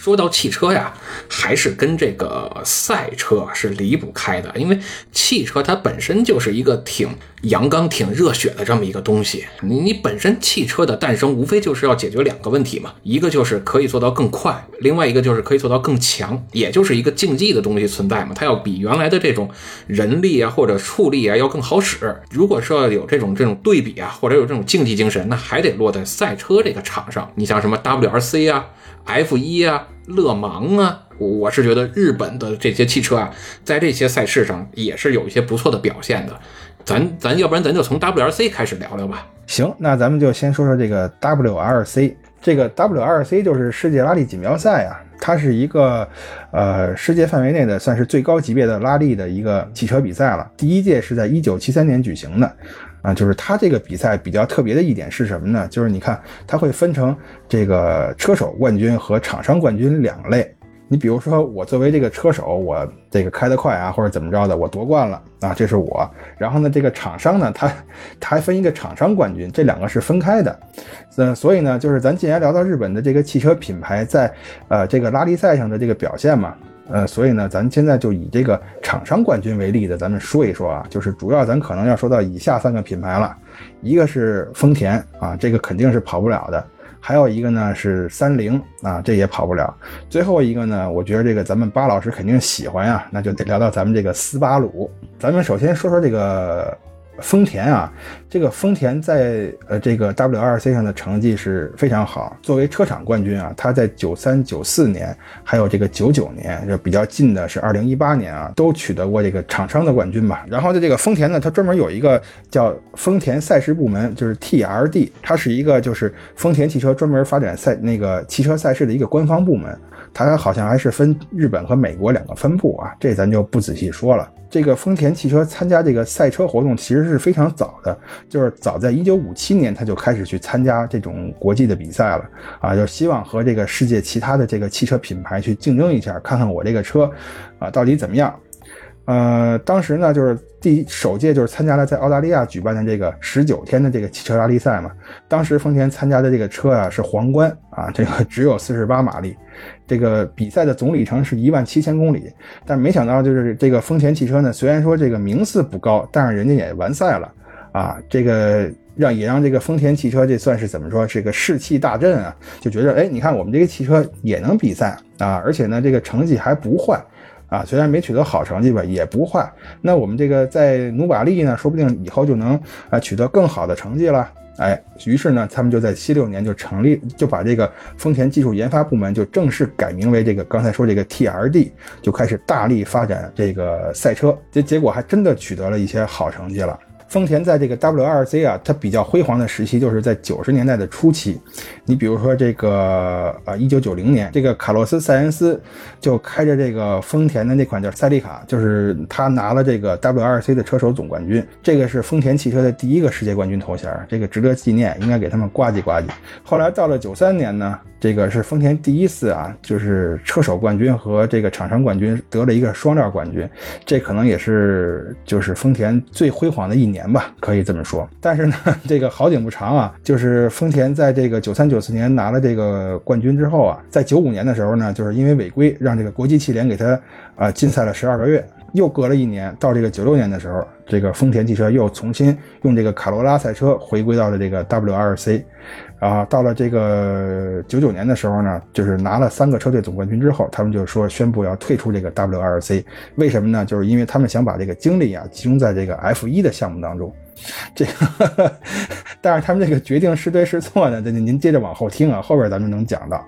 说到汽车呀，还是跟这个赛车是离不开的，因为汽车它本身就是一个挺阳刚、挺热血的这么一个东西。你你本身汽车的诞生，无非就是要解决两个问题嘛，一个就是可以做到更快，另外一个就是可以做到更强，也就是一个竞技的东西存在嘛。它要比原来的这种人力啊或者畜力啊要更好使。如果说要有这种这种对比啊，或者有这种竞技精神，那还得落在赛车这个场上。你像什么 WRC 啊。F 一啊，勒芒啊，我是觉得日本的这些汽车啊，在这些赛事上也是有一些不错的表现的。咱咱要不然咱就从 WRC 开始聊聊吧。行，那咱们就先说说这个 WRC。这个 WRC 就是世界拉力锦标赛啊，它是一个呃世界范围内的算是最高级别的拉力的一个汽车比赛了。第一届是在一九七三年举行的。啊，就是它这个比赛比较特别的一点是什么呢？就是你看，它会分成这个车手冠军和场上冠军两类。你比如说，我作为这个车手，我这个开得快啊，或者怎么着的，我夺冠了啊，这是我。然后呢，这个厂商呢，他他还分一个厂商冠军，这两个是分开的。嗯，所以呢，就是咱既然聊到日本的这个汽车品牌在呃这个拉力赛上的这个表现嘛。呃，所以呢，咱现在就以这个厂商冠军为例的，咱们说一说啊，就是主要咱可能要说到以下三个品牌了，一个是丰田啊，这个肯定是跑不了的，还有一个呢是三菱啊，这也跑不了，最后一个呢，我觉得这个咱们巴老师肯定喜欢呀，那就得聊到咱们这个斯巴鲁，咱们首先说说这个。丰田啊，这个丰田在呃这个 WRC 上的成绩是非常好。作为车厂冠军啊，他在九三、九四年，还有这个九九年，就比较近的是二零一八年啊，都取得过这个厂商的冠军吧。然后的这个丰田呢，它专门有一个叫丰田赛事部门，就是 TRD，它是一个就是丰田汽车专门发展赛那个汽车赛事的一个官方部门。它好像还是分日本和美国两个分部啊，这咱就不仔细说了。这个丰田汽车参加这个赛车活动其实是非常早的，就是早在一九五七年他就开始去参加这种国际的比赛了啊，就希望和这个世界其他的这个汽车品牌去竞争一下，看看我这个车啊到底怎么样。呃，当时呢，就是第首届就是参加了在澳大利亚举办的这个十九天的这个汽车拉力赛嘛。当时丰田参加的这个车啊是皇冠啊，这个只有四十八马力，这个比赛的总里程是一万七千公里。但没想到就是这个丰田汽车呢，虽然说这个名次不高，但是人家也完赛了啊，这个让也让这个丰田汽车这算是怎么说，是个士气大振啊，就觉得哎，你看我们这个汽车也能比赛啊，而且呢这个成绩还不坏。啊，虽然没取得好成绩吧，也不坏。那我们这个在努把力呢，说不定以后就能啊取得更好的成绩了。哎，于是呢，他们就在七六年就成立，就把这个丰田技术研发部门就正式改名为这个刚才说这个 TRD，就开始大力发展这个赛车。结结果还真的取得了一些好成绩了。丰田在这个 WRC 啊，它比较辉煌的时期就是在九十年代的初期。你比如说这个呃，一九九零年，这个卡洛斯·塞恩斯就开着这个丰田的那款叫赛利卡，就是他拿了这个 WRC 的车手总冠军，这个是丰田汽车的第一个世界冠军头衔，这个值得纪念，应该给他们呱唧呱唧。后来到了九三年呢。这个是丰田第一次啊，就是车手冠军和这个厂商冠军得了一个双料冠军，这可能也是就是丰田最辉煌的一年吧，可以这么说。但是呢，这个好景不长啊，就是丰田在这个九三九四年拿了这个冠军之后啊，在九五年的时候呢，就是因为违规，让这个国际汽联给他啊禁赛了十二个月。又隔了一年，到这个九六年的时候，这个丰田汽车又重新用这个卡罗拉赛车回归到了这个 WRC。啊，到了这个九九年的时候呢，就是拿了三个车队总冠军之后，他们就说宣布要退出这个 WRC，为什么呢？就是因为他们想把这个精力啊集中在这个 F 一的项目当中。这个，但是他们这个决定是对是错呢？这您接着往后听啊，后边咱们能讲到。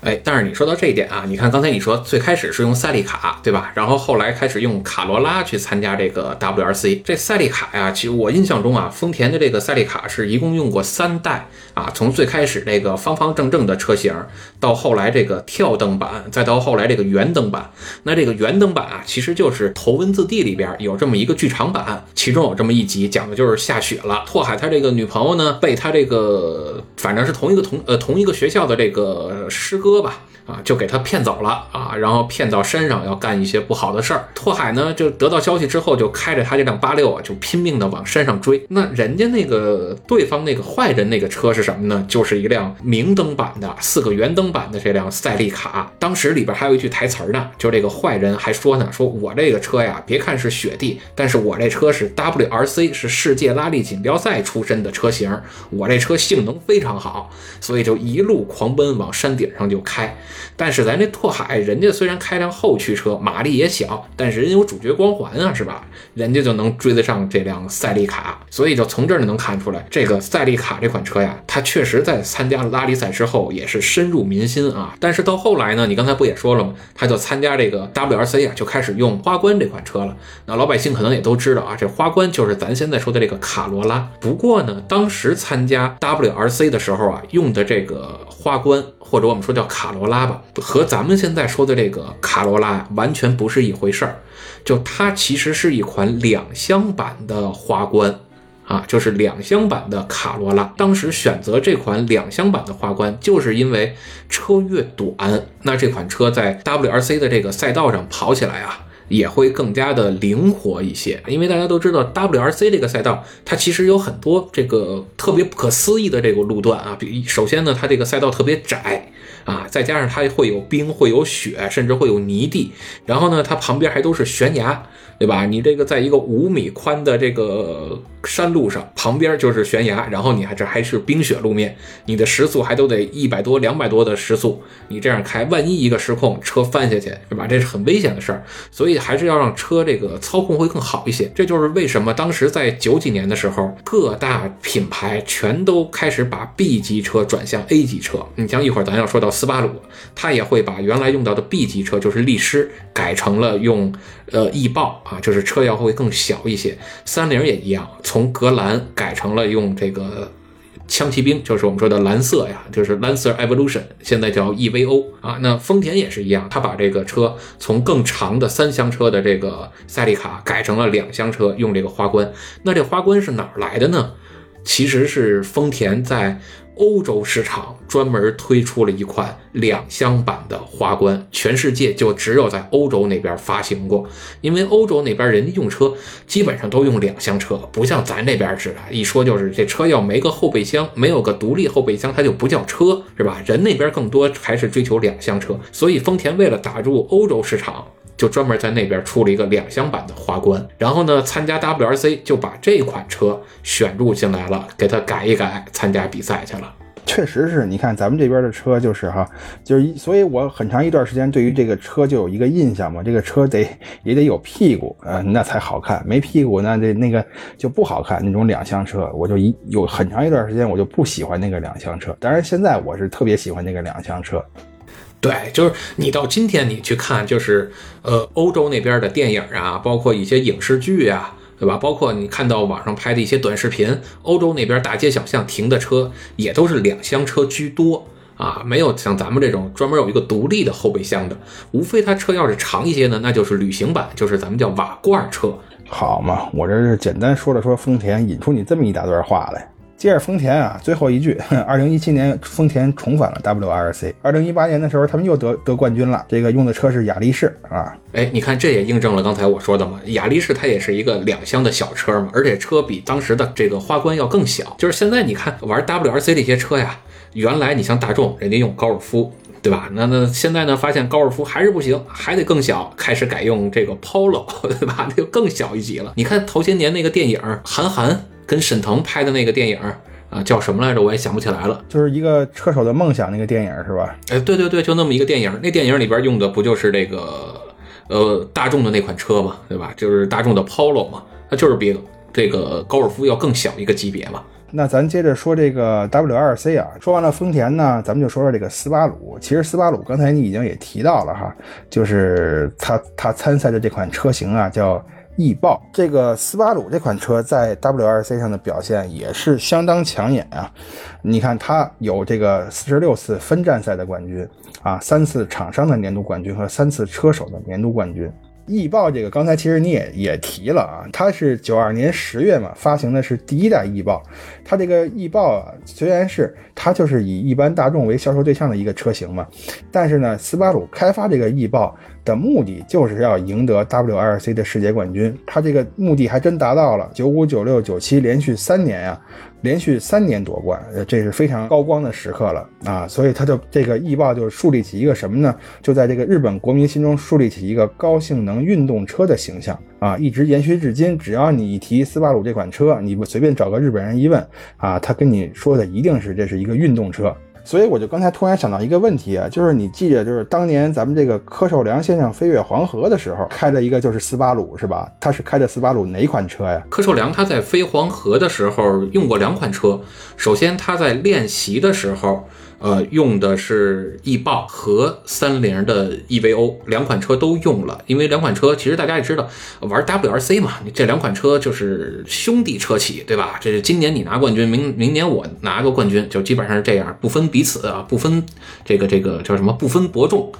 哎，但是你说到这一点啊，你看刚才你说最开始是用赛利卡，对吧？然后后来开始用卡罗拉去参加这个 WRC。这赛利卡呀，其实我印象中啊，丰田的这个赛利卡是一共用过三代啊，从最开始这个方方正正的车型，到后来这个跳灯版，再到后来这个圆灯版。那这个圆灯版啊，其实就是《头文字 D》里边有这么一个剧场版，其中有这么一集讲的就是下雪了，拓海他这个女朋友呢被他这个反正是同一个同呃同一个学校的这个师哥。喝吧，啊，就给他骗走了啊，然后骗到山上要干一些不好的事儿。拓海呢就得到消息之后，就开着他这辆八六啊，就拼命的往山上追。那人家那个对方那个坏人那个车是什么呢？就是一辆明灯版的四个圆灯版的这辆赛利卡。当时里边还有一句台词呢，就这个坏人还说呢，说我这个车呀，别看是雪地，但是我这车是 WRC，是世界拉力锦标赛出身的车型，我这车性能非常好，所以就一路狂奔往山顶上就开。但是咱这拓海，人家虽然开辆后驱车，马力也小，但是人有主角光环啊，是吧？人家就能追得上这辆赛利卡，所以就从这儿能看出来，这个赛利卡这款车呀，它确实在参加了拉力赛之后也是深入民心啊。但是到后来呢，你刚才不也说了吗？他就参加这个 WRC 啊，就开始用花冠这款车了。那老百姓可能也都知道啊，这花冠就是咱现在说的这个卡罗拉。不过呢，当时参加 WRC 的时候啊，用的这个花冠。或者我们说叫卡罗拉吧，和咱们现在说的这个卡罗拉完全不是一回事儿。就它其实是一款两厢版的花冠啊，就是两厢版的卡罗拉。当时选择这款两厢版的花冠，就是因为车越短，那这款车在 WRC 的这个赛道上跑起来啊。也会更加的灵活一些，因为大家都知道 WRC 这个赛道，它其实有很多这个特别不可思议的这个路段啊。比首先呢，它这个赛道特别窄啊，再加上它会有冰、会有雪，甚至会有泥地。然后呢，它旁边还都是悬崖，对吧？你这个在一个五米宽的这个山路上，旁边就是悬崖，然后你还这还是冰雪路面，你的时速还都得一百多、两百多的时速，你这样开，万一一个失控，车翻下去，是吧？这是很危险的事儿，所以。还是要让车这个操控会更好一些，这就是为什么当时在九几年的时候，各大品牌全都开始把 B 级车转向 A 级车。你像一会儿咱要说到斯巴鲁，它也会把原来用到的 B 级车，就是力狮，改成了用呃翼豹啊，就是车要会更小一些。三菱也一样，从从格兰改成了用这个。枪骑兵就是我们说的蓝色呀，就是 Lancer Evolution，现在叫 EVO 啊。那丰田也是一样，他把这个车从更长的三厢车的这个赛利卡改成了两厢车，用这个花冠。那这花冠是哪儿来的呢？其实是丰田在。欧洲市场专门推出了一款两厢版的花冠，全世界就只有在欧洲那边发行过。因为欧洲那边人家用车基本上都用两厢车，不像咱这边似的，一说就是这车要没个后备箱，没有个独立后备箱，它就不叫车，是吧？人那边更多还是追求两厢车，所以丰田为了打入欧洲市场。就专门在那边出了一个两厢版的花冠，然后呢，参加 WRC 就把这款车选入进来了，给它改一改，参加比赛去了。确实是你看咱们这边的车就是哈，就是所以我很长一段时间对于这个车就有一个印象嘛，这个车得也得有屁股啊，那才好看，没屁股那这那个就不好看。那种两厢车，我就一有很长一段时间我就不喜欢那个两厢车，当然现在我是特别喜欢那个两厢车。对，就是你到今天你去看，就是呃，欧洲那边的电影啊，包括一些影视剧啊，对吧？包括你看到网上拍的一些短视频，欧洲那边大街小巷停的车也都是两厢车居多啊，没有像咱们这种专门有一个独立的后备箱的。无非它车要是长一些呢，那就是旅行版，就是咱们叫瓦罐车。好嘛，我这是简单说了说丰田，引出你这么一大段话来。接着丰田啊，最后一句，二零一七年丰田重返了 WRC，二零一八年的时候他们又得得冠军了。这个用的车是雅力士啊，哎，你看这也印证了刚才我说的嘛，雅力士它也是一个两厢的小车嘛，而且车比当时的这个花冠要更小。就是现在你看玩 WRC 这些车呀，原来你像大众人家用高尔夫，对吧？那那现在呢发现高尔夫还是不行，还得更小，开始改用这个 Polo，对吧？那就更小一级了。你看头些年那个电影韩寒。跟沈腾拍的那个电影啊，叫什么来着？我也想不起来了。就是一个车手的梦想那个电影是吧？哎，对对对，就那么一个电影。那电影里边用的不就是这个呃大众的那款车嘛，对吧？就是大众的 Polo 嘛，它就是比这个高尔夫要更小一个级别嘛。那咱接着说这个 WRC 啊，说完了丰田呢，咱们就说说这个斯巴鲁。其实斯巴鲁刚才你已经也提到了哈，就是它它参赛的这款车型啊叫。翼豹这个斯巴鲁这款车在 WRC 上的表现也是相当抢眼啊！你看它有这个四十六次分站赛的冠军啊，三次厂商的年度冠军和三次车手的年度冠军。翼豹这个刚才其实你也也提了啊，它是九二年十月嘛发行的是第一代翼豹，它这个翼豹啊虽然是它就是以一般大众为销售对象的一个车型嘛，但是呢斯巴鲁开发这个翼豹的目的就是要赢得 WRC 的世界冠军，他这个目的还真达到了，九五九六九七连续三年呀。连续三年夺冠，这是非常高光的时刻了啊！所以他就这个易豹就树立起一个什么呢？就在这个日本国民心中树立起一个高性能运动车的形象啊，一直延续至今。只要你一提斯巴鲁这款车，你不随便找个日本人一问啊，他跟你说的一定是这是一个运动车。所以我就刚才突然想到一个问题啊，就是你记着，就是当年咱们这个柯受良先生飞越黄河的时候，开的一个就是斯巴鲁，是吧？他是开的斯巴鲁哪款车呀？柯受良他在飞黄河的时候用过两款车，首先他在练习的时候。呃，用的是易豹和三菱的 EVO 两款车都用了，因为两款车其实大家也知道，玩 WRC 嘛，这两款车就是兄弟车企，对吧？这是今年你拿冠军，明明年我拿个冠军，就基本上是这样，不分彼此啊，不分这个这个叫什么，不分伯仲。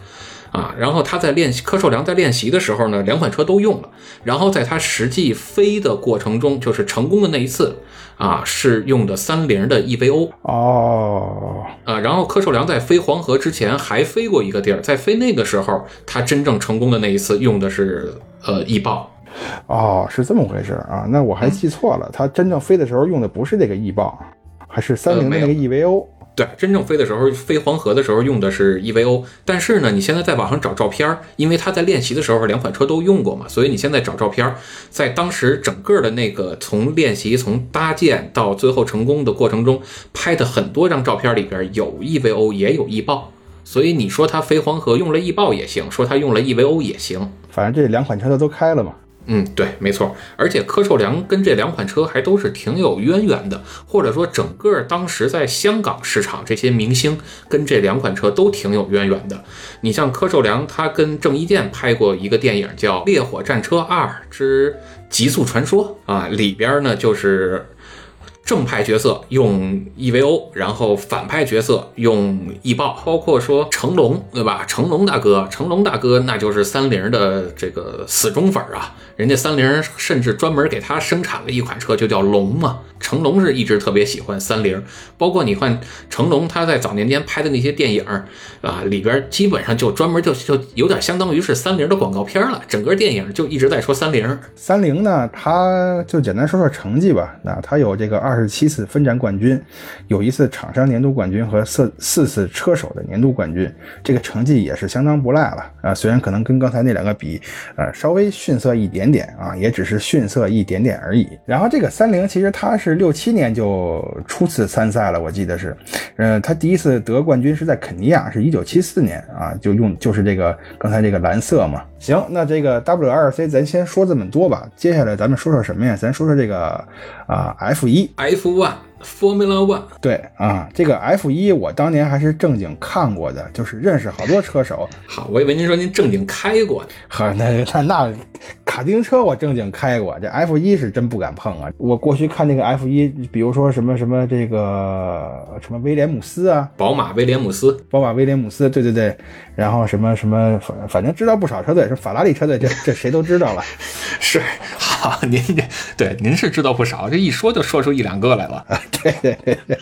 啊，然后他在练习，柯受良在练习的时候呢，两款车都用了。然后在他实际飞的过程中，就是成功的那一次，啊，是用的三菱的 EVO。哦，啊，然后柯受良在飞黄河之前还飞过一个地儿，在飞那个时候，他真正成功的那一次用的是呃翼豹。哦，是这么回事啊？那我还记错了，他真正飞的时候用的不是这个翼豹，还是三菱的那个 EVO。对，真正飞的时候，飞黄河的时候用的是 EVO，但是呢，你现在在网上找照片，因为他在练习的时候两款车都用过嘛，所以你现在找照片，在当时整个的那个从练习、从搭建到最后成功的过程中拍的很多张照片里边有 EVO 也有翼豹，所以你说他飞黄河用了翼豹也行，说他用了 EVO 也行，反正这两款车他都开了嘛。嗯，对，没错，而且柯受良跟这两款车还都是挺有渊源的，或者说整个当时在香港市场这些明星跟这两款车都挺有渊源的。你像柯受良，他跟郑伊健拍过一个电影叫《烈火战车二之极速传说》啊，里边呢就是正派角色用 EVO，然后反派角色用翼豹，包括说成龙，对吧？成龙大哥，成龙大哥那就是三菱的这个死忠粉啊。人家三菱甚至专门给他生产了一款车，就叫龙嘛。成龙是一直特别喜欢三菱，包括你看成龙他在早年间拍的那些电影啊，里边基本上就专门就就有点相当于是三菱的广告片了。整个电影就一直在说三菱。三菱呢，他就简单说说成绩吧。那他有这个二十七次分站冠军，有一次厂商年度冠军和四四次车手的年度冠军，这个成绩也是相当不赖了啊。虽然可能跟刚才那两个比，呃，稍微逊色一点。点啊，也只是逊色一点点而已。然后这个三菱其实它是六七年就初次参赛了，我记得是，呃，他第一次得冠军是在肯尼亚，是一九七四年啊，就用就是这个刚才这个蓝色嘛。行，那这个 WRC 咱先说这么多吧，接下来咱们说说什么呀？咱说说这个啊 F 一 F one。Formula One，对啊，这个 F 一我当年还是正经看过的，就是认识好多车手。好，我以为您说您正经开过呢。呵，那那那卡丁车我正经开过，这 F 一是真不敢碰啊。我过去看那个 F 一，比如说什么什么这个什么威廉姆斯啊，宝马威廉姆斯，宝马威廉姆斯，对对对，然后什么什么反反正知道不少车队，是法拉利车队，这这谁都知道了。是，好，您这对您是知道不少，这一说就说出一两个来了。对对对对，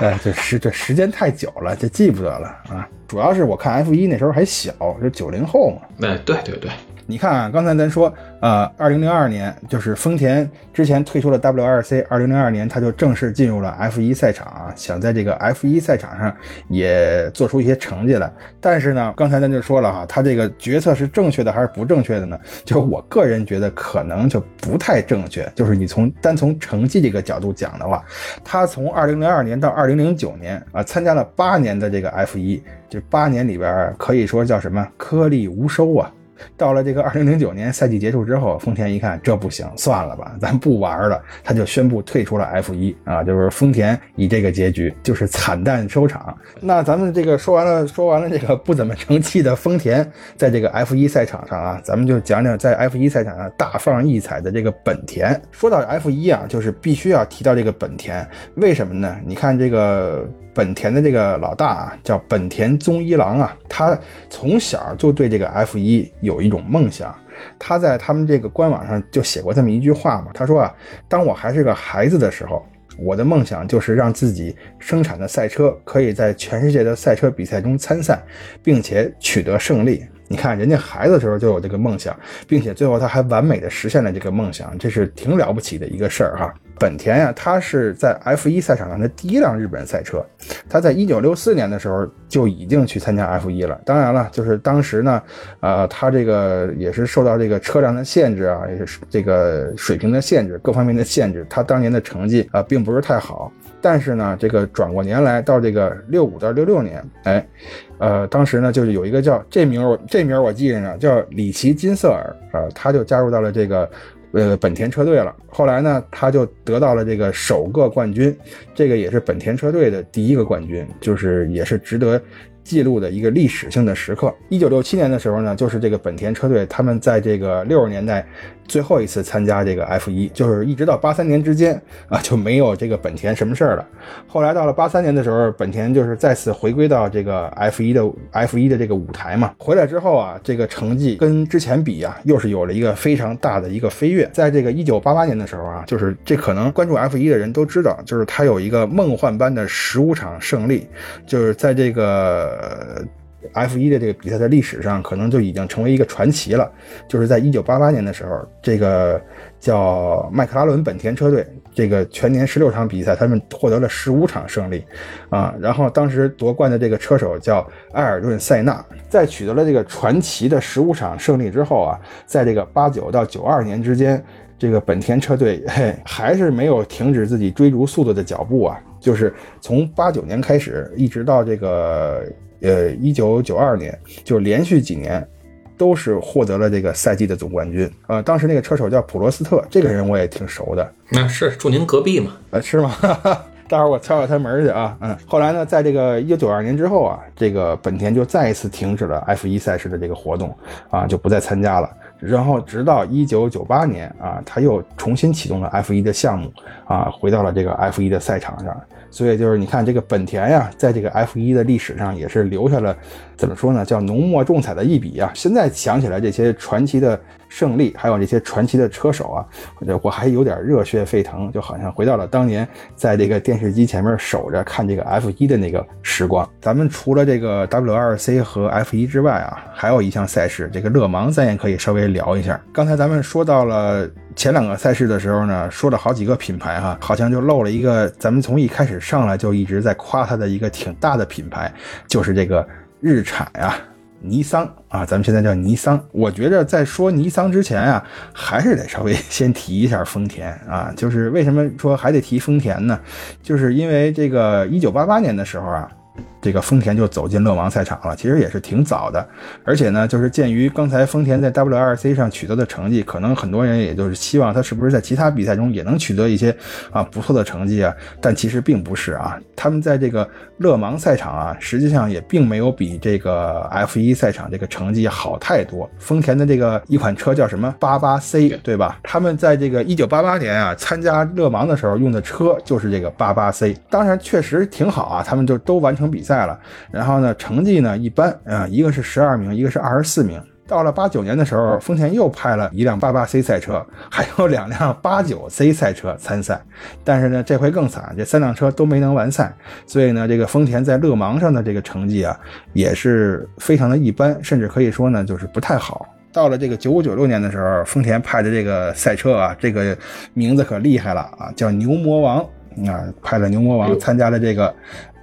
呃，这时 这时间太久了，这记不得了啊。主要是我看 F 一那时候还小，就九零后嘛。哎，对对对。你看啊，刚才咱说，呃，二零零二年就是丰田之前退出了 WRC，二零零二年他就正式进入了 F 一赛场啊，想在这个 F 一赛场上也做出一些成绩来。但是呢，刚才咱就说了哈，他这个决策是正确的还是不正确的呢？就我个人觉得可能就不太正确。就是你从单从成绩这个角度讲的话，他从二零零二年到二零零九年啊，参加了八年的这个 F 一，这八年里边可以说叫什么颗粒无收啊。到了这个二零零九年赛季结束之后，丰田一看这不行，算了吧，咱不玩了，他就宣布退出了 F 一啊，就是丰田以这个结局就是惨淡收场。那咱们这个说完了，说完了这个不怎么成器的丰田，在这个 F 一赛场上啊，咱们就讲讲在 F 一赛场上大放异彩的这个本田。说到 F 一啊，就是必须要提到这个本田，为什么呢？你看这个。本田的这个老大啊，叫本田宗一郎啊，他从小就对这个 F 一有有一种梦想。他在他们这个官网上就写过这么一句话嘛，他说啊，当我还是个孩子的时候，我的梦想就是让自己生产的赛车可以在全世界的赛车比赛中参赛，并且取得胜利。你看，人家孩子的时候就有这个梦想，并且最后他还完美的实现了这个梦想，这是挺了不起的一个事儿哈。本田呀，它是在 F1 赛场上的第一辆日本赛车，他在一九六四年的时候就已经去参加 F1 了。当然了，就是当时呢，呃，他这个也是受到这个车辆的限制啊，也是这个水平的限制，各方面的限制，他当年的成绩啊并不是太好。但是呢，这个转过年来到这个六五到六六年，哎，呃，当时呢就是有一个叫这名我这名我记着呢，叫里奇金瑟尔啊，他就加入到了这个。呃，本田车队了。后来呢，他就得到了这个首个冠军，这个也是本田车队的第一个冠军，就是也是值得。记录的一个历史性的时刻。一九六七年的时候呢，就是这个本田车队，他们在这个六十年代最后一次参加这个 F 一，就是一直到八三年之间啊就没有这个本田什么事儿了。后来到了八三年的时候，本田就是再次回归到这个 F 一的 F 一的这个舞台嘛。回来之后啊，这个成绩跟之前比啊，又是有了一个非常大的一个飞跃。在这个一九八八年的时候啊，就是这可能关注 F 一的人都知道，就是他有一个梦幻般的十五场胜利，就是在这个。，F 一的这个比赛在历史上可能就已经成为一个传奇了。就是在一九八八年的时候，这个叫麦克拉伦本田车队，这个全年十六场比赛，他们获得了十五场胜利啊。然后当时夺冠的这个车手叫埃尔顿·塞纳，在取得了这个传奇的十五场胜利之后啊，在这个八九到九二年之间，这个本田车队嘿还是没有停止自己追逐速度的脚步啊。就是从八九年开始，一直到这个呃一九九二年，就连续几年都是获得了这个赛季的总冠军。呃，当时那个车手叫普罗斯特，这个人我也挺熟的。那是住您隔壁嘛？呃，是吗？待会儿我敲敲他门去啊。嗯，后来呢，在这个一九九二年之后啊，这个本田就再一次停止了 F 一赛事的这个活动啊，就不再参加了。然后直到一九九八年啊，他又重新启动了 F 一的项目啊，回到了这个 F 一的赛场上。所以就是你看这个本田呀，在这个 F 一的历史上也是留下了怎么说呢，叫浓墨重彩的一笔啊。现在想起来这些传奇的。胜利，还有这些传奇的车手啊，我我还有点热血沸腾，就好像回到了当年在这个电视机前面守着看这个 F 一的那个时光。咱们除了这个 WRC 和 F 一之外啊，还有一项赛事，这个勒芒，咱也可以稍微聊一下。刚才咱们说到了前两个赛事的时候呢，说了好几个品牌哈，好像就漏了一个，咱们从一开始上来就一直在夸它的一个挺大的品牌，就是这个日产呀。尼桑啊，咱们现在叫尼桑。我觉着在说尼桑之前啊，还是得稍微先提一下丰田啊。就是为什么说还得提丰田呢？就是因为这个一九八八年的时候啊。这个丰田就走进勒芒赛场了，其实也是挺早的。而且呢，就是鉴于刚才丰田在 WRC 上取得的成绩，可能很多人也就是希望他是不是在其他比赛中也能取得一些啊不错的成绩啊。但其实并不是啊，他们在这个勒芒赛场啊，实际上也并没有比这个 F1 赛场这个成绩好太多。丰田的这个一款车叫什么八八 C，对吧？他们在这个一九八八年啊参加勒芒的时候用的车就是这个八八 C，当然确实挺好啊，他们就都完成比赛。赛了，然后呢，成绩呢一般啊，一个是十二名，一个是二十四名。到了八九年的时候，丰田又派了一辆八八 C 赛车，还有两辆八九 C 赛车参赛。但是呢，这回更惨，这三辆车都没能完赛。所以呢，这个丰田在勒芒上的这个成绩啊，也是非常的一般，甚至可以说呢，就是不太好。到了这个九五九六年的时候，丰田派的这个赛车啊，这个名字可厉害了啊，叫牛魔王啊，派了牛魔王参加了这个。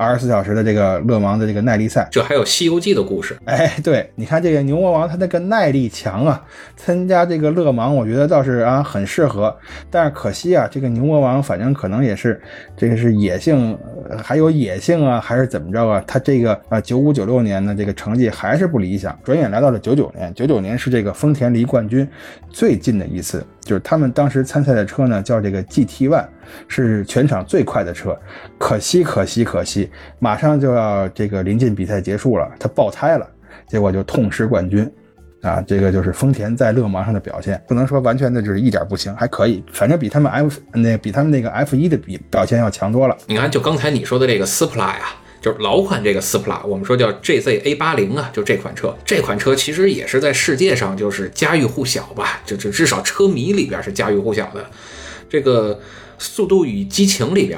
二十四小时的这个勒芒的这个耐力赛，这还有《西游记》的故事。哎，对，你看这个牛魔王，他那个耐力强啊，参加这个勒芒，我觉得倒是啊很适合。但是可惜啊，这个牛魔王反正可能也是这个是野性，还有野性啊，还是怎么着啊？他这个啊九五九六年的这个成绩还是不理想。转眼来到了九九年，九九年是这个丰田离冠军最近的一次，就是他们当时参赛的车呢叫这个 GT One，是全场最快的车。可惜，可惜，可惜。马上就要这个临近比赛结束了，他爆胎了，结果就痛失冠军，啊，这个就是丰田在勒芒上的表现，不能说完全的就是一点不行，还可以，反正比他们 F 那比他们那个 F 一的比表现要强多了。你看，就刚才你说的这个斯普拉呀，就是老款这个斯普拉，我们说叫 GZA 八零啊，就这款车，这款车其实也是在世界上就是家喻户晓吧，就就至少车迷里边是家喻户晓的。这个《速度与激情》里边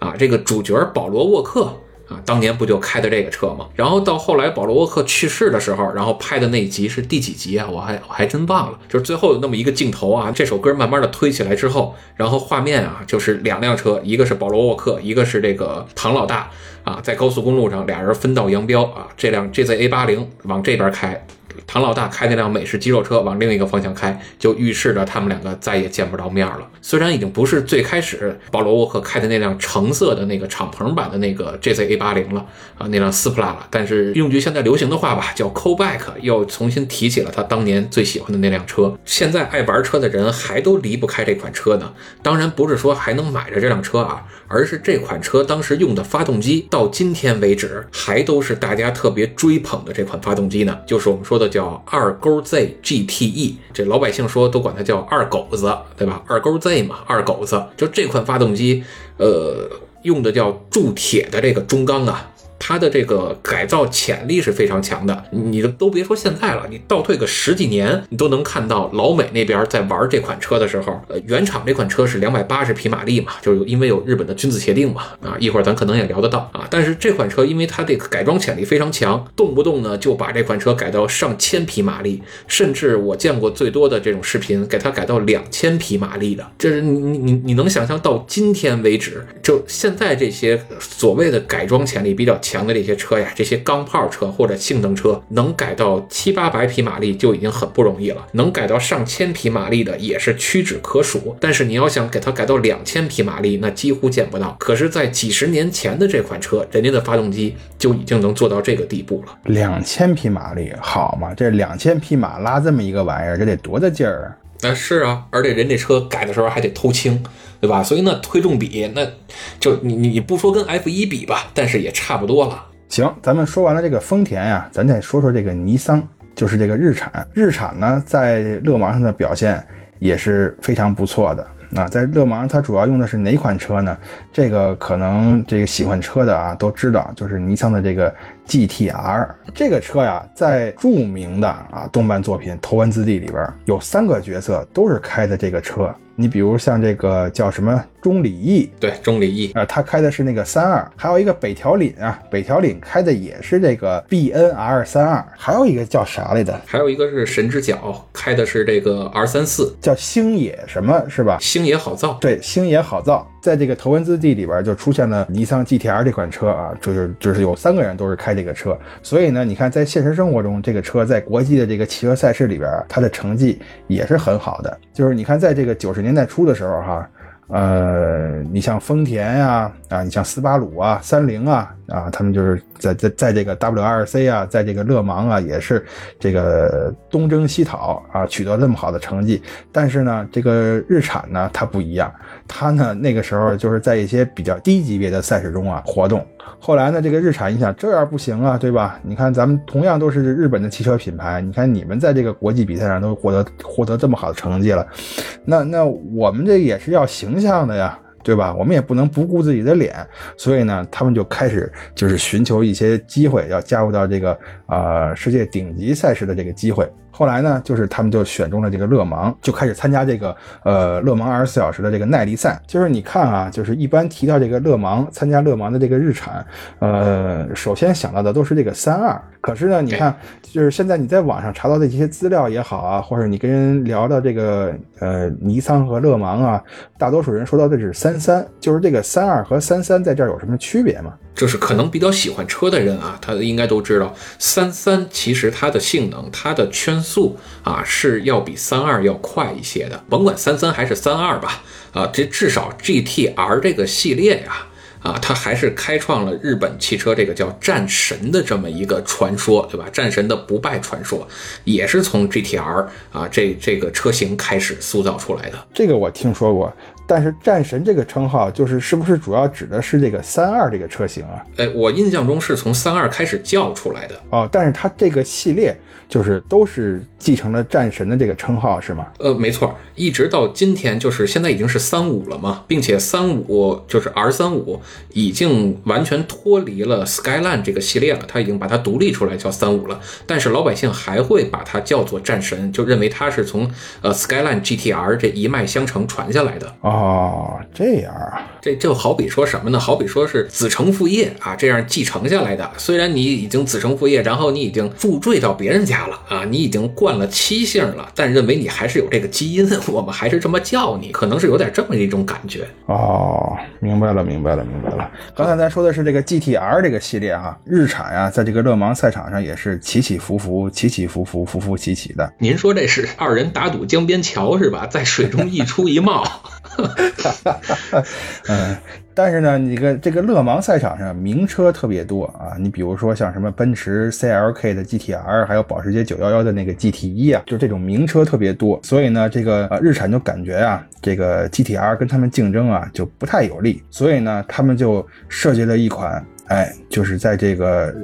啊，这个主角保罗沃克。啊，当年不就开的这个车吗？然后到后来保罗沃克去世的时候，然后拍的那一集是第几集啊？我还我还真忘了。就是最后有那么一个镜头啊，这首歌慢慢的推起来之后，然后画面啊就是两辆车，一个是保罗沃克，一个是这个唐老大啊，在高速公路上俩人分道扬镳啊，这辆 GZA 八零往这边开。唐老大开那辆美式肌肉车往另一个方向开，就预示着他们两个再也见不着面了。虽然已经不是最开始保罗沃克开的那辆橙色的那个敞篷版的那个 JZ A 八零了啊，那辆斯普拉了，但是用句现在流行的话吧，叫 call back，又重新提起了他当年最喜欢的那辆车。现在爱玩车的人还都离不开这款车呢。当然不是说还能买着这辆车啊，而是这款车当时用的发动机到今天为止还都是大家特别追捧的这款发动机呢，就是我们说的。叫二勾 Z GTE，这老百姓说都管它叫二狗子，对吧？二勾 Z 嘛，二狗子，就这款发动机，呃，用的叫铸铁的这个中缸啊。它的这个改造潜力是非常强的，你都别说现在了，你倒退个十几年，你都能看到老美那边在玩这款车的时候，呃，原厂这款车是两百八十匹马力嘛，就是因为有日本的君子协定嘛，啊，一会儿咱可能也聊得到啊。但是这款车因为它这个改装潜力非常强，动不动呢就把这款车改到上千匹马力，甚至我见过最多的这种视频，给它改到两千匹马力的，这是你你你你能想象到今天为止，就现在这些所谓的改装潜力比较。强的这些车呀，这些钢炮车或者性能车，能改到七八百匹马力就已经很不容易了，能改到上千匹马力的也是屈指可数。但是你要想给它改到两千匹马力，那几乎见不到。可是，在几十年前的这款车，人家的发动机就已经能做到这个地步了。两千匹马力，好嘛？这两千匹马拉这么一个玩意儿，这得多大劲儿啊！那是啊，而且人家车改的时候还得偷轻。对吧？所以呢，推重比那就你你不说跟 F 一比吧，但是也差不多了。行，咱们说完了这个丰田呀，咱再说说这个尼桑，就是这个日产。日产呢，在勒芒上的表现也是非常不错的。那在勒芒，它主要用的是哪款车呢？这个可能这个喜欢车的啊都知道，就是尼桑的这个 GTR 这个车呀，在著名的啊动漫作品《头文字 D》里边，有三个角色都是开的这个车。你比如像这个叫什么中里义，对，中里义啊，他开的是那个三二，还有一个北条岭啊，北条岭开的也是这个 B N R 三二，还有一个叫啥来着？还有一个是神之角开的是这个 R 三四，叫星野什么是吧？星野好造，对，星野好造，在这个头文字 D 里边就出现了尼桑 G T R 这款车啊，就是就是有三个人都是开这个车，所以呢，你看在现实生活中，这个车在国际的这个汽车赛事里边，它的成绩也是很好的，就是你看在这个九十。年代初的时候，哈，呃，你像丰田呀，啊，你像斯巴鲁啊、三菱啊，啊，他们就是在在在这个 WRC 啊，在这个勒芒啊，也是这个东征西讨啊，取得这么好的成绩。但是呢，这个日产呢，它不一样，它呢那个时候就是在一些比较低级别的赛事中啊活动。后来呢，这个日产一想，这样不行啊，对吧？你看咱们同样都是日本的汽车品牌，你看你们在这个国际比赛上都获得获得这么好的成绩了，那那我们这也是要形象的呀，对吧？我们也不能不顾自己的脸，所以呢，他们就开始就是寻求一些机会，要加入到这个呃世界顶级赛事的这个机会。后来呢，就是他们就选中了这个勒芒，就开始参加这个呃勒芒二十四小时的这个耐力赛。就是你看啊，就是一般提到这个勒芒，参加勒芒的这个日产，呃，首先想到的都是这个三二。可是呢，你看，就是现在你在网上查到的这些资料也好啊，或者你跟人聊到这个呃尼桑和勒芒啊，大多数人说到的是三三，就是这个三二和三三在这儿有什么区别吗？就是可能比较喜欢车的人啊，他应该都知道，三三其实它的性能、它的圈速啊是要比三二要快一些的。甭管三三还是三二吧，啊，这至少 GTR 这个系列呀，啊，它还是开创了日本汽车这个叫战神的这么一个传说，对吧？战神的不败传说也是从 GTR 啊这这个车型开始塑造出来的。这个我听说过。但是战神这个称号，就是是不是主要指的是这个三二这个车型啊？哎，我印象中是从三二开始叫出来的。哦，但是它这个系列就是都是继承了战神的这个称号，是吗？呃，没错，一直到今天，就是现在已经是三五了嘛，并且三五就是 R 三五已经完全脱离了 Skyline 这个系列了，它已经把它独立出来叫三五了。但是老百姓还会把它叫做战神，就认为它是从呃 Skyline GTR 这一脉相承传下来的。哦，这样啊，这就好比说什么呢？好比说是子承父业啊，这样继承下来的。虽然你已经子承父业，然后你已经入赘到别人家了啊，你已经冠了妻姓了，但认为你还是有这个基因，我们还是这么叫你，可能是有点这么一种感觉。哦，明白了，明白了，明白了。刚才咱说的是这个 GTR 这个系列哈，日产呀，在这个勒芒赛场上也是起起伏伏，起起伏伏，伏伏起起的。您说这是二人打赌江边桥是吧？在水中一出一冒。哈 嗯，但是呢，你个这个勒芒赛场上名车特别多啊，你比如说像什么奔驰 CLK 的 GTR，还有保时捷911的那个 GT1 啊，就这种名车特别多，所以呢，这个呃日产就感觉啊，这个 GTR 跟他们竞争啊就不太有利，所以呢，他们就设计了一款，哎，就是在这个。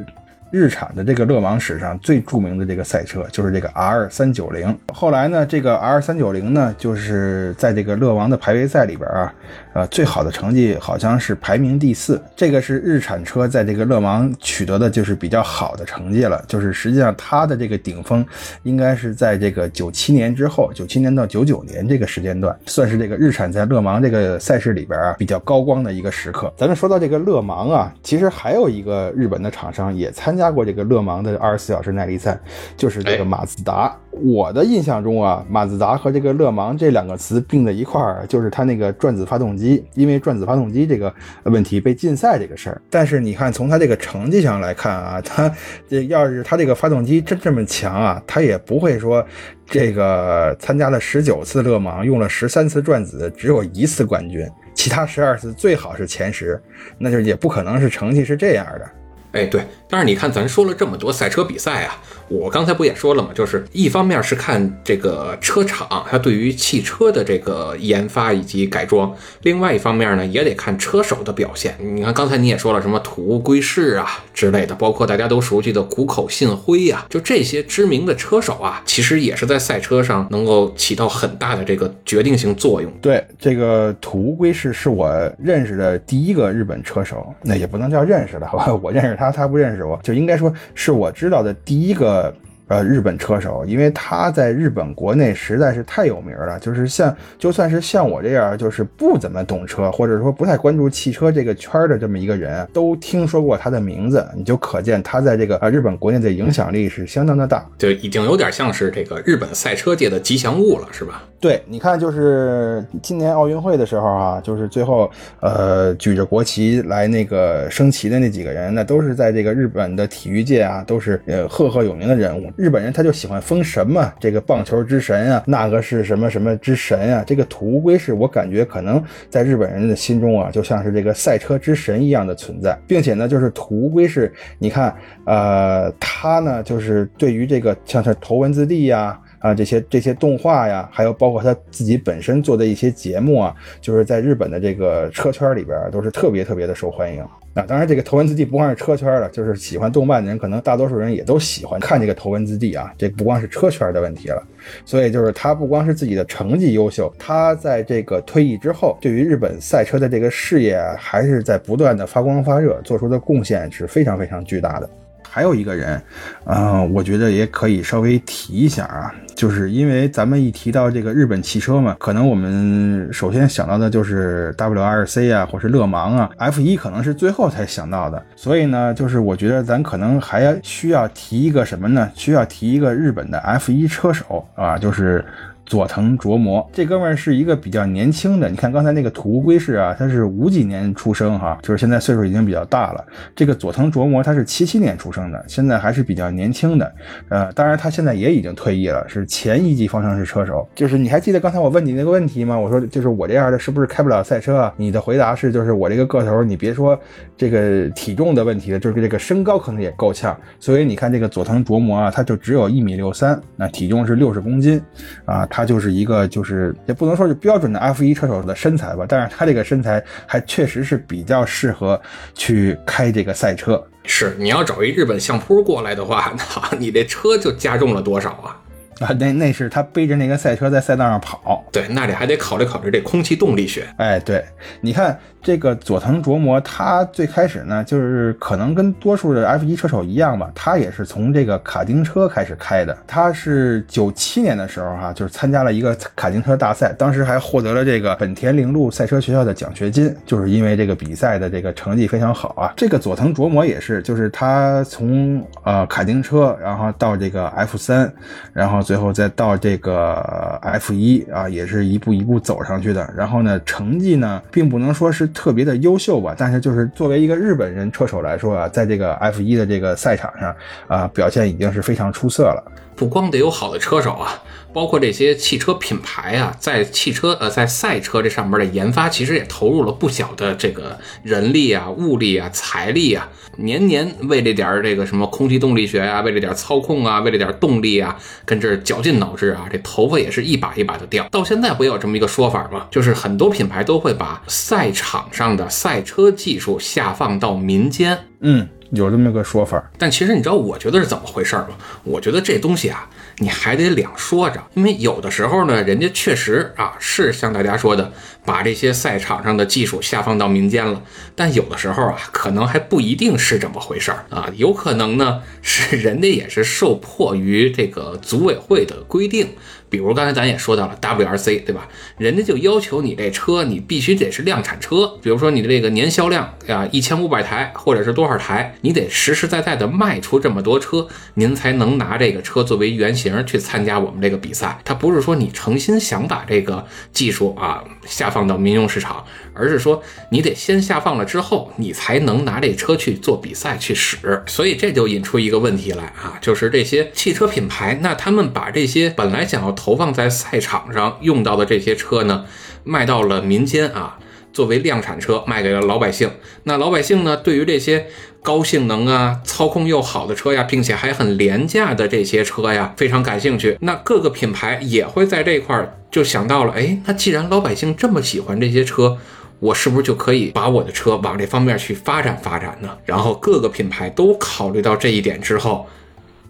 日产的这个勒芒史上最著名的这个赛车就是这个 R 三九零。后来呢，这个 R 三九零呢，就是在这个勒芒的排位赛里边啊，呃，最好的成绩好像是排名第四。这个是日产车在这个勒芒取得的就是比较好的成绩了。就是实际上它的这个顶峰应该是在这个九七年之后，九七年到九九年这个时间段，算是这个日产在勒芒这个赛事里边啊比较高光的一个时刻。咱们说到这个勒芒啊，其实还有一个日本的厂商也参加。加过这个勒芒的二十四小时耐力赛，就是这个马自达。我的印象中啊，马自达和这个勒芒这两个词并在一块儿，就是它那个转子发动机，因为转子发动机这个问题被禁赛这个事儿。但是你看，从它这个成绩上来看啊，它这要是它这个发动机真这么强啊，它也不会说这个参加了十九次勒芒，用了十三次转子，只有一次冠军，其他十二次最好是前十，那就也不可能是成绩是这样的。哎，对，但是你看，咱说了这么多赛车比赛啊，我刚才不也说了吗？就是一方面是看这个车厂它对于汽车的这个研发以及改装，另外一方面呢，也得看车手的表现。你看刚才你也说了什么土屋圭市啊之类的，包括大家都熟悉的谷口信辉呀，就这些知名的车手啊，其实也是在赛车上能够起到很大的这个决定性作用。对，这个土屋圭市是我认识的第一个日本车手，那也不能叫认识的，好吧，我认识他。他他不认识我，就应该说是我知道的第一个。呃，日本车手，因为他在日本国内实在是太有名了，就是像就算是像我这样，就是不怎么懂车，或者说不太关注汽车这个圈的这么一个人，都听说过他的名字，你就可见他在这个呃日本国内的影响力是相当的大，就已经有点像是这个日本赛车界的吉祥物了，是吧？对，你看，就是今年奥运会的时候啊，就是最后呃举着国旗来那个升旗的那几个人，那都是在这个日本的体育界啊，都是呃赫赫有名的人物。日本人他就喜欢封神嘛，这个棒球之神啊，那个是什么什么之神啊？这个土乌龟是我感觉可能在日本人的心中啊，就像是这个赛车之神一样的存在，并且呢，就是土乌龟是，你看，呃，他呢就是对于这个像是头文字 D 呀。啊，这些这些动画呀，还有包括他自己本身做的一些节目啊，就是在日本的这个车圈里边都是特别特别的受欢迎啊。当然，这个头文字 D 不光是车圈的，就是喜欢动漫的人，可能大多数人也都喜欢看这个头文字 D 啊。这不光是车圈的问题了，所以就是他不光是自己的成绩优秀，他在这个退役之后，对于日本赛车的这个事业，还是在不断的发光发热，做出的贡献是非常非常巨大的。还有一个人，嗯，我觉得也可以稍微提一下啊，就是因为咱们一提到这个日本汽车嘛，可能我们首先想到的就是 WRC 啊，或是勒芒啊，F1 可能是最后才想到的，所以呢，就是我觉得咱可能还需要提一个什么呢？需要提一个日本的 F1 车手啊，就是。佐藤琢磨这哥们儿是一个比较年轻的，你看刚才那个土乌龟是啊，他是五几年出生哈，就是现在岁数已经比较大了。这个佐藤琢磨他是七七年出生的，现在还是比较年轻的。呃，当然他现在也已经退役了，是前一级方程式车手。就是你还记得刚才我问你那个问题吗？我说就是我这样的是不是开不了赛车啊？你的回答是就是我这个个头，你别说这个体重的问题了，就是这个身高可能也够呛。所以你看这个佐藤琢磨啊，他就只有一米六三，那体重是六十公斤啊。他就是一个就是也不能说是标准的 F1 车手的身材吧，但是他这个身材还确实是比较适合去开这个赛车。是你要找一日本相扑过来的话，那你这车就加重了多少啊？啊，那那是他背着那个赛车在赛道上跑。对，那里还得考虑考虑这空气动力学。哎，对，你看这个佐藤琢磨，他最开始呢，就是可能跟多数的 F1 车手一样吧，他也是从这个卡丁车开始开的。他是九七年的时候哈，就是参加了一个卡丁车大赛，当时还获得了这个本田铃鹿赛车学校的奖学金，就是因为这个比赛的这个成绩非常好啊。这个佐藤琢磨也是，就是他从呃卡丁车，然后到这个 F 三，然后最后再到这个 F 一啊，也是一步一步走上去的。然后呢，成绩呢，并不能说是特别的优秀吧，但是就是作为一个日本人车手来说啊，在这个 F 一的这个赛场上啊，表现已经是非常出色了。不光得有好的车手啊，包括这些汽车品牌啊，在汽车呃在赛车这上面的研发，其实也投入了不小的这个人力啊、物力啊、财力啊，年年为这点这个什么空气动力学啊，为这点操控啊，为这点动力啊，跟这绞尽脑汁啊，这头发也是一把一把的掉。到现在不也有这么一个说法吗？就是很多品牌都会把赛场上的赛车技术下放到民间。嗯。有这么个说法，但其实你知道我觉得是怎么回事吗？我觉得这东西啊，你还得两说着，因为有的时候呢，人家确实啊是像大家说的，把这些赛场上的技术下放到民间了，但有的时候啊，可能还不一定是这么回事儿啊，有可能呢是人家也是受迫于这个组委会的规定。比如刚才咱也说到了 WRC，对吧？人家就要求你这车，你必须得是量产车。比如说你的这个年销量啊，一千五百台或者是多少台，你得实实在在的卖出这么多车，您才能拿这个车作为原型去参加我们这个比赛。它不是说你诚心想把这个技术啊下放到民用市场，而是说你得先下放了之后，你才能拿这车去做比赛去使。所以这就引出一个问题来啊，就是这些汽车品牌，那他们把这些本来想要投放在赛场上用到的这些车呢，卖到了民间啊，作为量产车卖给了老百姓。那老百姓呢，对于这些高性能啊、操控又好的车呀，并且还很廉价的这些车呀，非常感兴趣。那各个品牌也会在这块儿就想到了，哎，那既然老百姓这么喜欢这些车，我是不是就可以把我的车往这方面去发展发展呢？然后各个品牌都考虑到这一点之后，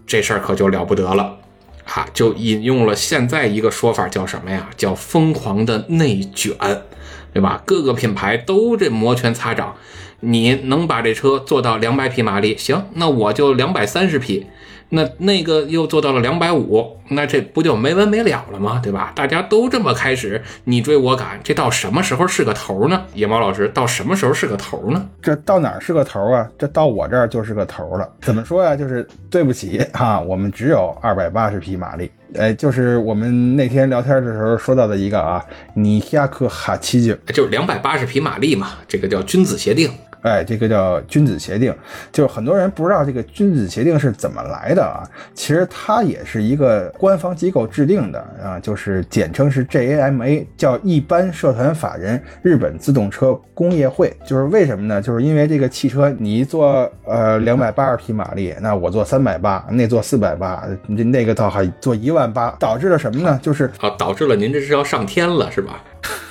这事儿可就了不得了。哈，就引用了现在一个说法，叫什么呀？叫疯狂的内卷，对吧？各个品牌都这摩拳擦掌，你能把这车做到两百匹马力，行，那我就两百三十匹。那那个又做到了两百五，那这不就没完没了了吗？对吧？大家都这么开始你追我赶，这到什么时候是个头呢？野猫老师，到什么时候是个头呢？这到哪儿是个头啊？这到我这儿就是个头了。怎么说呀？就是对不起哈，我们只有二百八十匹马力。哎，就是我们那天聊天的时候说到的一个啊，尼亚克哈奇九，就是两百八十匹马力嘛，这个叫君子协定。哎，这个叫君子协定，就是很多人不知道这个君子协定是怎么来的啊。其实它也是一个官方机构制定的啊，就是简称是 JAMA，叫一般社团法人日本自动车工业会。就是为什么呢？就是因为这个汽车你做呃两百八十匹马力，那我做三百八，那做四百八，那那个倒还做一万八，导致了什么呢？就是啊，导致了您这是要上天了，是吧？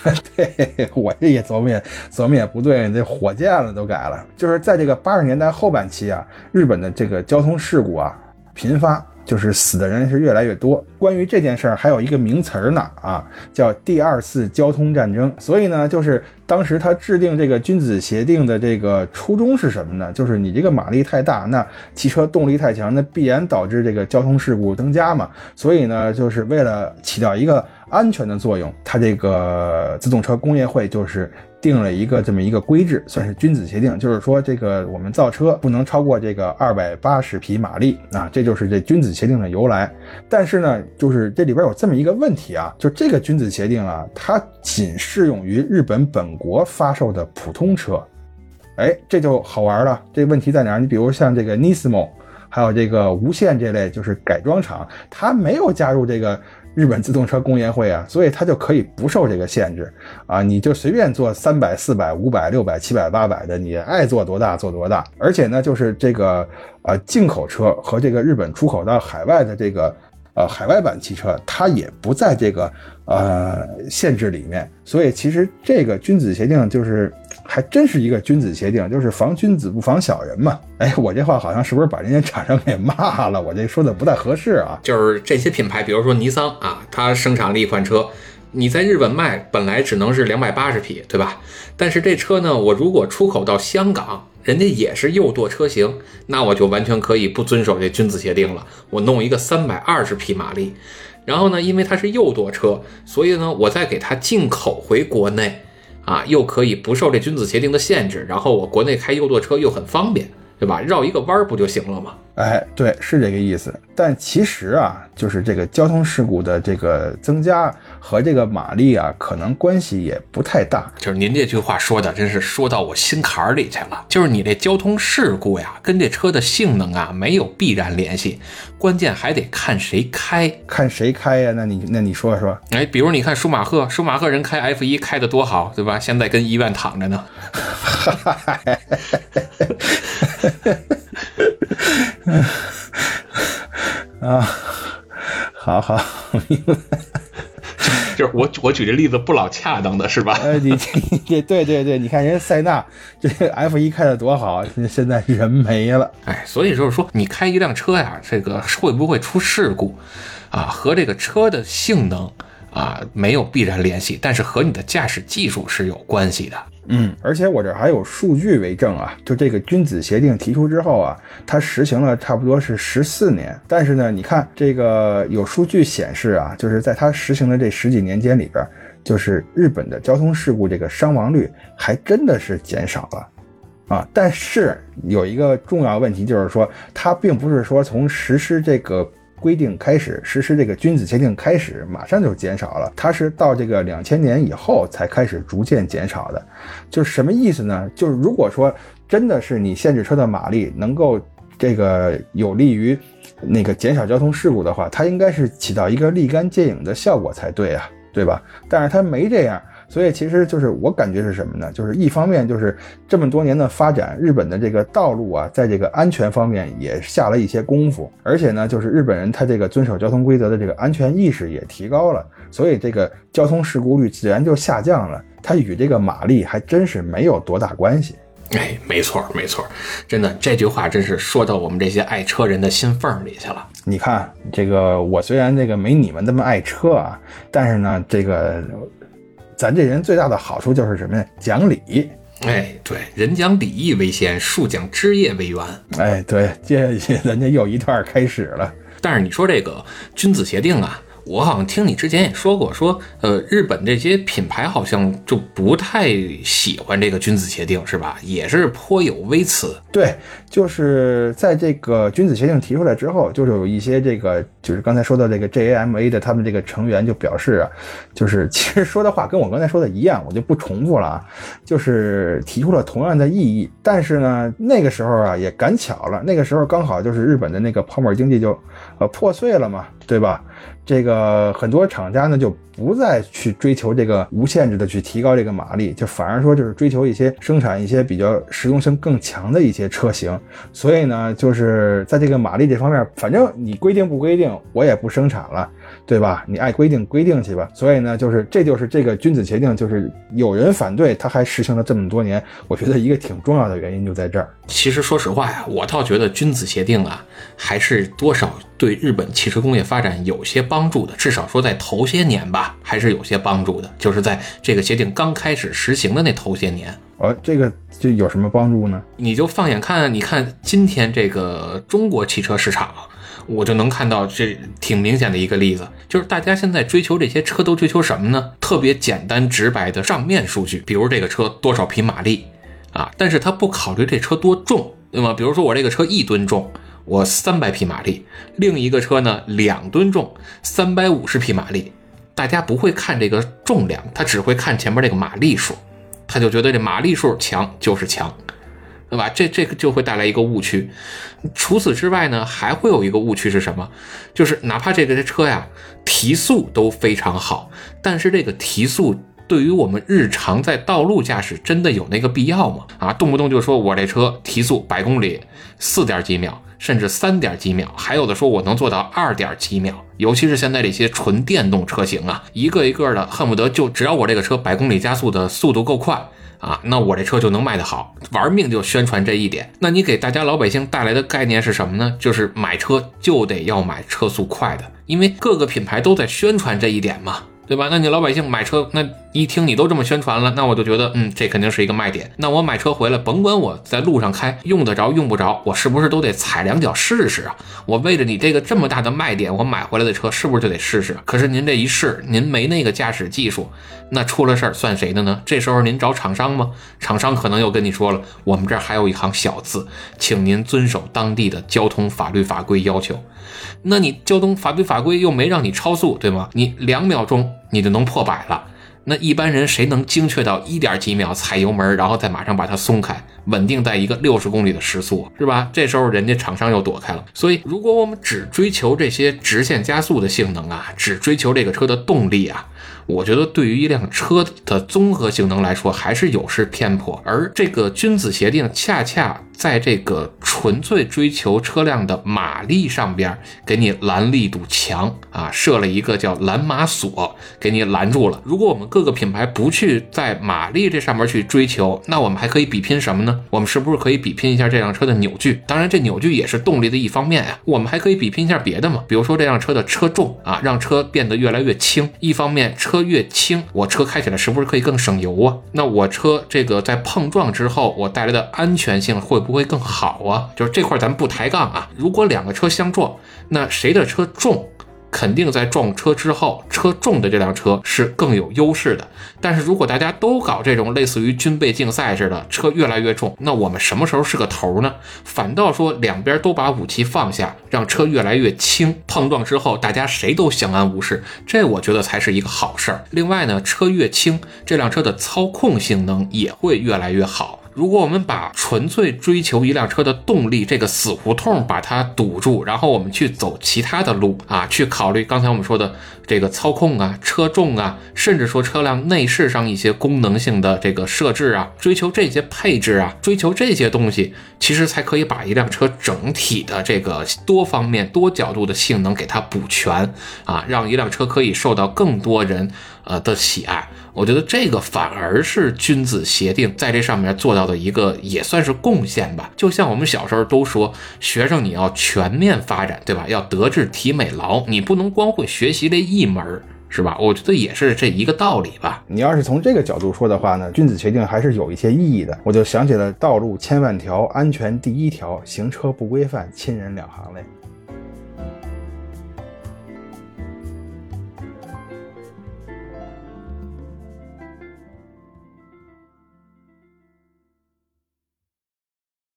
对我这也琢磨也琢磨也不对，这火箭了都改了。就是在这个八十年代后半期啊，日本的这个交通事故啊频发，就是死的人是越来越多。关于这件事儿，还有一个名词儿呢啊，叫第二次交通战争。所以呢，就是当时他制定这个君子协定的这个初衷是什么呢？就是你这个马力太大，那汽车动力太强，那必然导致这个交通事故增加嘛。所以呢，就是为了起到一个。安全的作用，它这个自动车工业会就是定了一个这么一个规制，算是君子协定，就是说这个我们造车不能超过这个二百八十匹马力啊，这就是这君子协定的由来。但是呢，就是这里边有这么一个问题啊，就这个君子协定啊，它仅适用于日本本国发售的普通车。哎，这就好玩了。这问题在哪？你比如像这个 Nismo，还有这个无线这类就是改装厂，它没有加入这个。日本自动车工业会啊，所以它就可以不受这个限制啊，你就随便做三百、四百、五百、六百、七百、八百的，你爱做多大做多大。而且呢，就是这个呃进口车和这个日本出口到海外的这个呃海外版汽车，它也不在这个呃限制里面。所以其实这个君子协定就是还真是一个君子协定，就是防君子不防小人嘛。哎，我这话好像是不是把人家厂商给骂了？我这说的不太合适啊。就是这些品牌，比如说尼桑啊，它生产了一款车。你在日本卖本来只能是两百八十匹，对吧？但是这车呢，我如果出口到香港，人家也是右舵车型，那我就完全可以不遵守这君子协定了。我弄一个三百二十匹马力，然后呢，因为它是右舵车，所以呢，我再给它进口回国内，啊，又可以不受这君子协定的限制，然后我国内开右舵车又很方便。对吧？绕一个弯儿不就行了吗？哎，对，是这个意思。但其实啊，就是这个交通事故的这个增加和这个马力啊，可能关系也不太大。就是您这句话说的，真是说到我心坎儿里去了。就是你这交通事故呀，跟这车的性能啊没有必然联系，关键还得看谁开，看谁开呀？那你那你说说？哎，比如你看舒马赫，舒马赫人开 F 一开的多好，对吧？现在跟医院躺着呢。啊，好好，就是我我举这例子不老恰当的是吧？呃，你这对对对，你看人家塞纳这 F 一开的多好，现在人没了。哎，所以就是说，你开一辆车呀，这个会不会出事故啊？和这个车的性能啊没有必然联系，但是和你的驾驶技术是有关系的。嗯，而且我这还有数据为证啊，就这个君子协定提出之后啊，它实行了差不多是十四年，但是呢，你看这个有数据显示啊，就是在它实行的这十几年间里边，就是日本的交通事故这个伤亡率还真的是减少了，啊，但是有一个重要问题就是说，它并不是说从实施这个。规定开始实施这个君子协定开始，马上就减少了。它是到这个两千年以后才开始逐渐减少的。就是什么意思呢？就是如果说真的是你限制车的马力能够这个有利于那个减少交通事故的话，它应该是起到一个立竿见影的效果才对啊，对吧？但是它没这样。所以其实就是我感觉是什么呢？就是一方面就是这么多年的发展，日本的这个道路啊，在这个安全方面也下了一些功夫，而且呢，就是日本人他这个遵守交通规则的这个安全意识也提高了，所以这个交通事故率自然就下降了。它与这个马力还真是没有多大关系。哎，没错没错，真的这句话真是说到我们这些爱车人的心缝里去了。你看这个，我虽然这个没你们那么爱车啊，但是呢，这个。咱这人最大的好处就是什么呀？讲理。哎，对，人讲礼义为先，树讲枝叶为源。哎，对，接下去咱家又一段开始了。但是你说这个君子协定啊。我好像听你之前也说过，说呃，日本这些品牌好像就不太喜欢这个君子协定，是吧？也是颇有微词。对，就是在这个君子协定提出来之后，就是有一些这个，就是刚才说的这个 JAMA 的他们这个成员就表示啊，就是其实说的话跟我刚才说的一样，我就不重复了啊，就是提出了同样的意义。但是呢，那个时候啊也赶巧了，那个时候刚好就是日本的那个泡沫经济就呃破碎了嘛，对吧？这个很多厂家呢就不再去追求这个无限制的去提高这个马力，就反而说就是追求一些生产一些比较实用性更强的一些车型。所以呢，就是在这个马力这方面，反正你规定不规定，我也不生产了。对吧？你爱规定规定去吧。所以呢，就是这就是这个君子协定，就是有人反对，他还实行了这么多年。我觉得一个挺重要的原因就在这儿。其实说实话呀，我倒觉得君子协定啊，还是多少对日本汽车工业发展有些帮助的。至少说在头些年吧，还是有些帮助的。就是在这个协定刚开始实行的那头些年。哦，这个就有什么帮助呢？你就放眼看，你看今天这个中国汽车市场。我就能看到这挺明显的一个例子，就是大家现在追求这些车都追求什么呢？特别简单直白的账面数据，比如这个车多少匹马力啊，但是他不考虑这车多重，对吗？比如说我这个车一吨重，我三百匹马力，另一个车呢两吨重，三百五十匹马力，大家不会看这个重量，他只会看前面这个马力数，他就觉得这马力数强就是强。对吧？这这个就会带来一个误区。除此之外呢，还会有一个误区是什么？就是哪怕这个车呀提速都非常好，但是这个提速对于我们日常在道路驾驶，真的有那个必要吗？啊，动不动就说我这车提速百公里四点几秒，甚至三点几秒，还有的说我能做到二点几秒。尤其是现在这些纯电动车型啊，一个一个的恨不得就只要我这个车百公里加速的速度够快。啊，那我这车就能卖得好，玩命就宣传这一点。那你给大家老百姓带来的概念是什么呢？就是买车就得要买车速快的，因为各个品牌都在宣传这一点嘛。对吧？那你老百姓买车，那一听你都这么宣传了，那我就觉得，嗯，这肯定是一个卖点。那我买车回来，甭管我在路上开用得着用不着，我是不是都得踩两脚试试啊？我为了你这个这么大的卖点，我买回来的车是不是就得试试？可是您这一试，您没那个驾驶技术，那出了事儿算谁的呢？这时候您找厂商吗？厂商可能又跟你说了，我们这儿还有一行小字，请您遵守当地的交通法律法规要求。那你交通法规法规又没让你超速，对吗？你两秒钟你就能破百了。那一般人谁能精确到一点几秒踩油门，然后再马上把它松开，稳定在一个六十公里的时速，是吧？这时候人家厂商又躲开了。所以，如果我们只追求这些直线加速的性能啊，只追求这个车的动力啊。我觉得对于一辆车的综合性能来说，还是有失偏颇。而这个君子协定恰恰在这个纯粹追求车辆的马力上边，给你拦了一堵墙啊，设了一个叫拦马锁，给你拦住了。如果我们各个品牌不去在马力这上面去追求，那我们还可以比拼什么呢？我们是不是可以比拼一下这辆车的扭矩？当然，这扭矩也是动力的一方面呀。我们还可以比拼一下别的嘛，比如说这辆车的车重啊，让车变得越来越轻。一方面车。车越轻，我车开起来是不是可以更省油啊？那我车这个在碰撞之后，我带来的安全性会不会更好啊？就是这块咱们不抬杠啊。如果两个车相撞，那谁的车重？肯定在撞车之后，车重的这辆车是更有优势的。但是如果大家都搞这种类似于军备竞赛似的，车越来越重，那我们什么时候是个头呢？反倒说两边都把武器放下，让车越来越轻，碰撞之后大家谁都相安无事，这我觉得才是一个好事儿。另外呢，车越轻，这辆车的操控性能也会越来越好。如果我们把纯粹追求一辆车的动力这个死胡同把它堵住，然后我们去走其他的路啊，去考虑刚才我们说的这个操控啊、车重啊，甚至说车辆内饰上一些功能性的这个设置啊，追求这些配置啊，追求这些东西，其实才可以把一辆车整体的这个多方面、多角度的性能给它补全啊，让一辆车可以受到更多人呃的喜爱。我觉得这个反而是君子协定在这上面做到的一个也算是贡献吧。就像我们小时候都说，学生你要全面发展，对吧？要德智体美劳，你不能光会学习这一门，是吧？我觉得也是这一个道理吧。你要是从这个角度说的话呢，君子协定还是有一些意义的。我就想起了道路千万条，安全第一条，行车不规范，亲人两行泪。